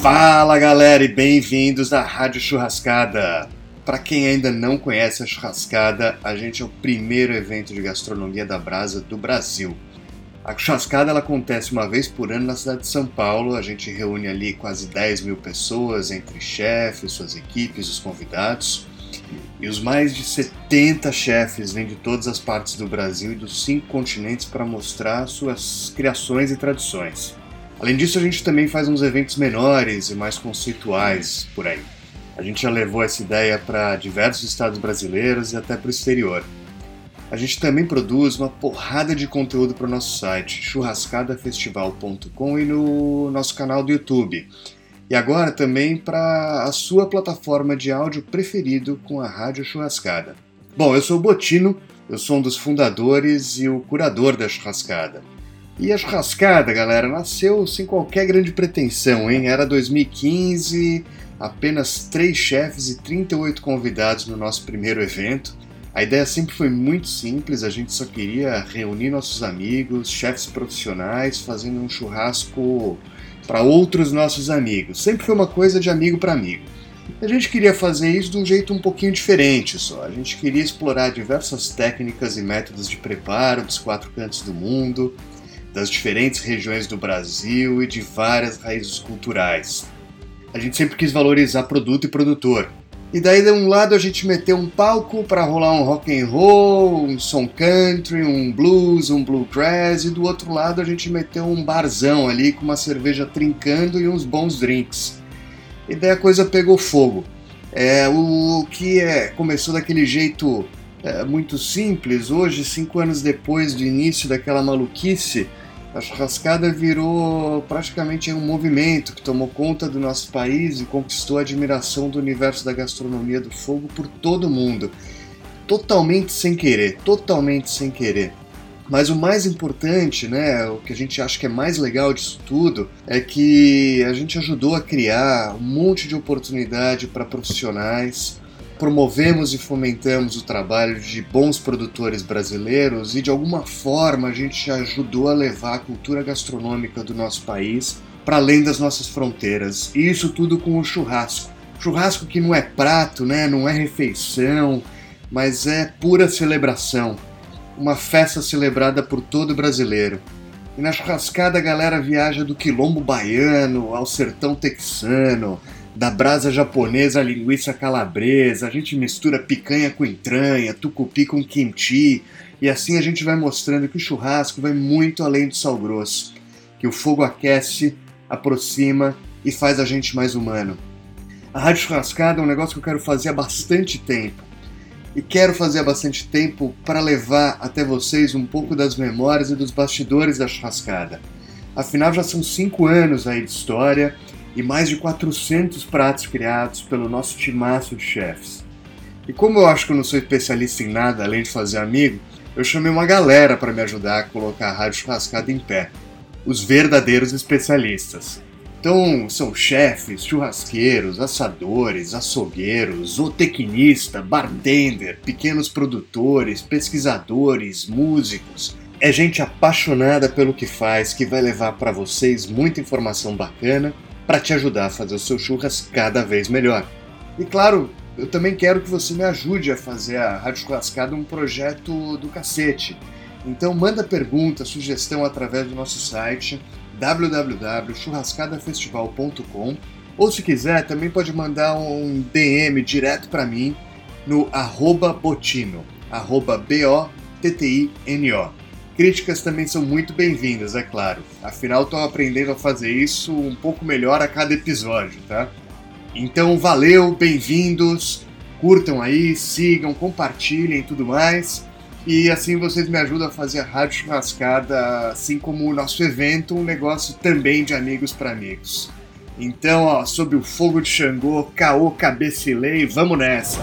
Fala galera e bem-vindos à Rádio Churrascada. Para quem ainda não conhece a Churrascada, a gente é o primeiro evento de gastronomia da brasa do Brasil. A Churrascada ela acontece uma vez por ano na cidade de São Paulo. A gente reúne ali quase 10 mil pessoas, entre chefes, suas equipes, os convidados. E os mais de 70 chefes vêm de todas as partes do Brasil e dos cinco continentes para mostrar suas criações e tradições. Além disso, a gente também faz uns eventos menores e mais conceituais por aí. A gente já levou essa ideia para diversos estados brasileiros e até para o exterior. A gente também produz uma porrada de conteúdo para o nosso site, churrascadafestival.com e no nosso canal do YouTube. E agora também para a sua plataforma de áudio preferido com a Rádio Churrascada. Bom, eu sou o Botino, eu sou um dos fundadores e o curador da Churrascada. E a churrascada, galera, nasceu sem qualquer grande pretensão, hein? Era 2015, apenas três chefes e 38 convidados no nosso primeiro evento. A ideia sempre foi muito simples, a gente só queria reunir nossos amigos, chefes profissionais, fazendo um churrasco para outros nossos amigos. Sempre foi uma coisa de amigo para amigo. A gente queria fazer isso de um jeito um pouquinho diferente só. A gente queria explorar diversas técnicas e métodos de preparo dos quatro cantos do mundo, das diferentes regiões do Brasil e de várias raízes culturais. A gente sempre quis valorizar produto e produtor. E daí de um lado a gente meteu um palco para rolar um rock and roll, um som country, um blues, um bluegrass e do outro lado a gente meteu um barzão ali com uma cerveja trincando e uns bons drinks. E daí a coisa pegou fogo. É, o que é, começou daquele jeito é, muito simples, hoje, cinco anos depois do início daquela maluquice, a churrascada virou praticamente um movimento que tomou conta do nosso país e conquistou a admiração do universo da gastronomia do fogo por todo mundo. Totalmente sem querer, totalmente sem querer. Mas o mais importante, né, o que a gente acha que é mais legal disso tudo, é que a gente ajudou a criar um monte de oportunidade para profissionais, promovemos e fomentamos o trabalho de bons produtores brasileiros e de alguma forma a gente ajudou a levar a cultura gastronômica do nosso país para além das nossas fronteiras. E isso tudo com o churrasco. Churrasco que não é prato, né? não é refeição, mas é pura celebração. Uma festa celebrada por todo brasileiro. E na churrascada a galera viaja do quilombo baiano ao sertão texano, da brasa japonesa à linguiça calabresa, a gente mistura picanha com entranha, tucupi com kimchi, e assim a gente vai mostrando que o churrasco vai muito além do sal grosso, que o fogo aquece, aproxima e faz a gente mais humano. A Rádio Churrascada é um negócio que eu quero fazer há bastante tempo. E quero fazer há bastante tempo para levar até vocês um pouco das memórias e dos bastidores da churrascada. Afinal, já são cinco anos aí de história e mais de 400 pratos criados pelo nosso timaço de chefs. E como eu acho que eu não sou especialista em nada além de fazer amigo, eu chamei uma galera para me ajudar a colocar a Rádio Churrascada em pé. Os verdadeiros especialistas. Então, são chefes, churrasqueiros, assadores, açougueiros, zootecnista, bartender, pequenos produtores, pesquisadores, músicos. É gente apaixonada pelo que faz que vai levar para vocês muita informação bacana para te ajudar a fazer o seu churras cada vez melhor. E claro, eu também quero que você me ajude a fazer a Rádio Churrascada um projeto do cacete. Então manda pergunta, sugestão através do nosso site www.churrascadafestival.com ou se quiser também pode mandar um DM direto para mim no arroba botino, arroba B-O-T-T-I-N-O. Críticas também são muito bem-vindas, é claro. Afinal, estou aprendendo a fazer isso um pouco melhor a cada episódio, tá? Então, valeu, bem-vindos. Curtam aí, sigam, compartilhem e tudo mais. E assim vocês me ajudam a fazer a Rádio Churrascada, assim como o nosso evento, um negócio também de amigos para amigos. Então, ó, sob o fogo de Xangô, caô, cabecilei, vamos nessa!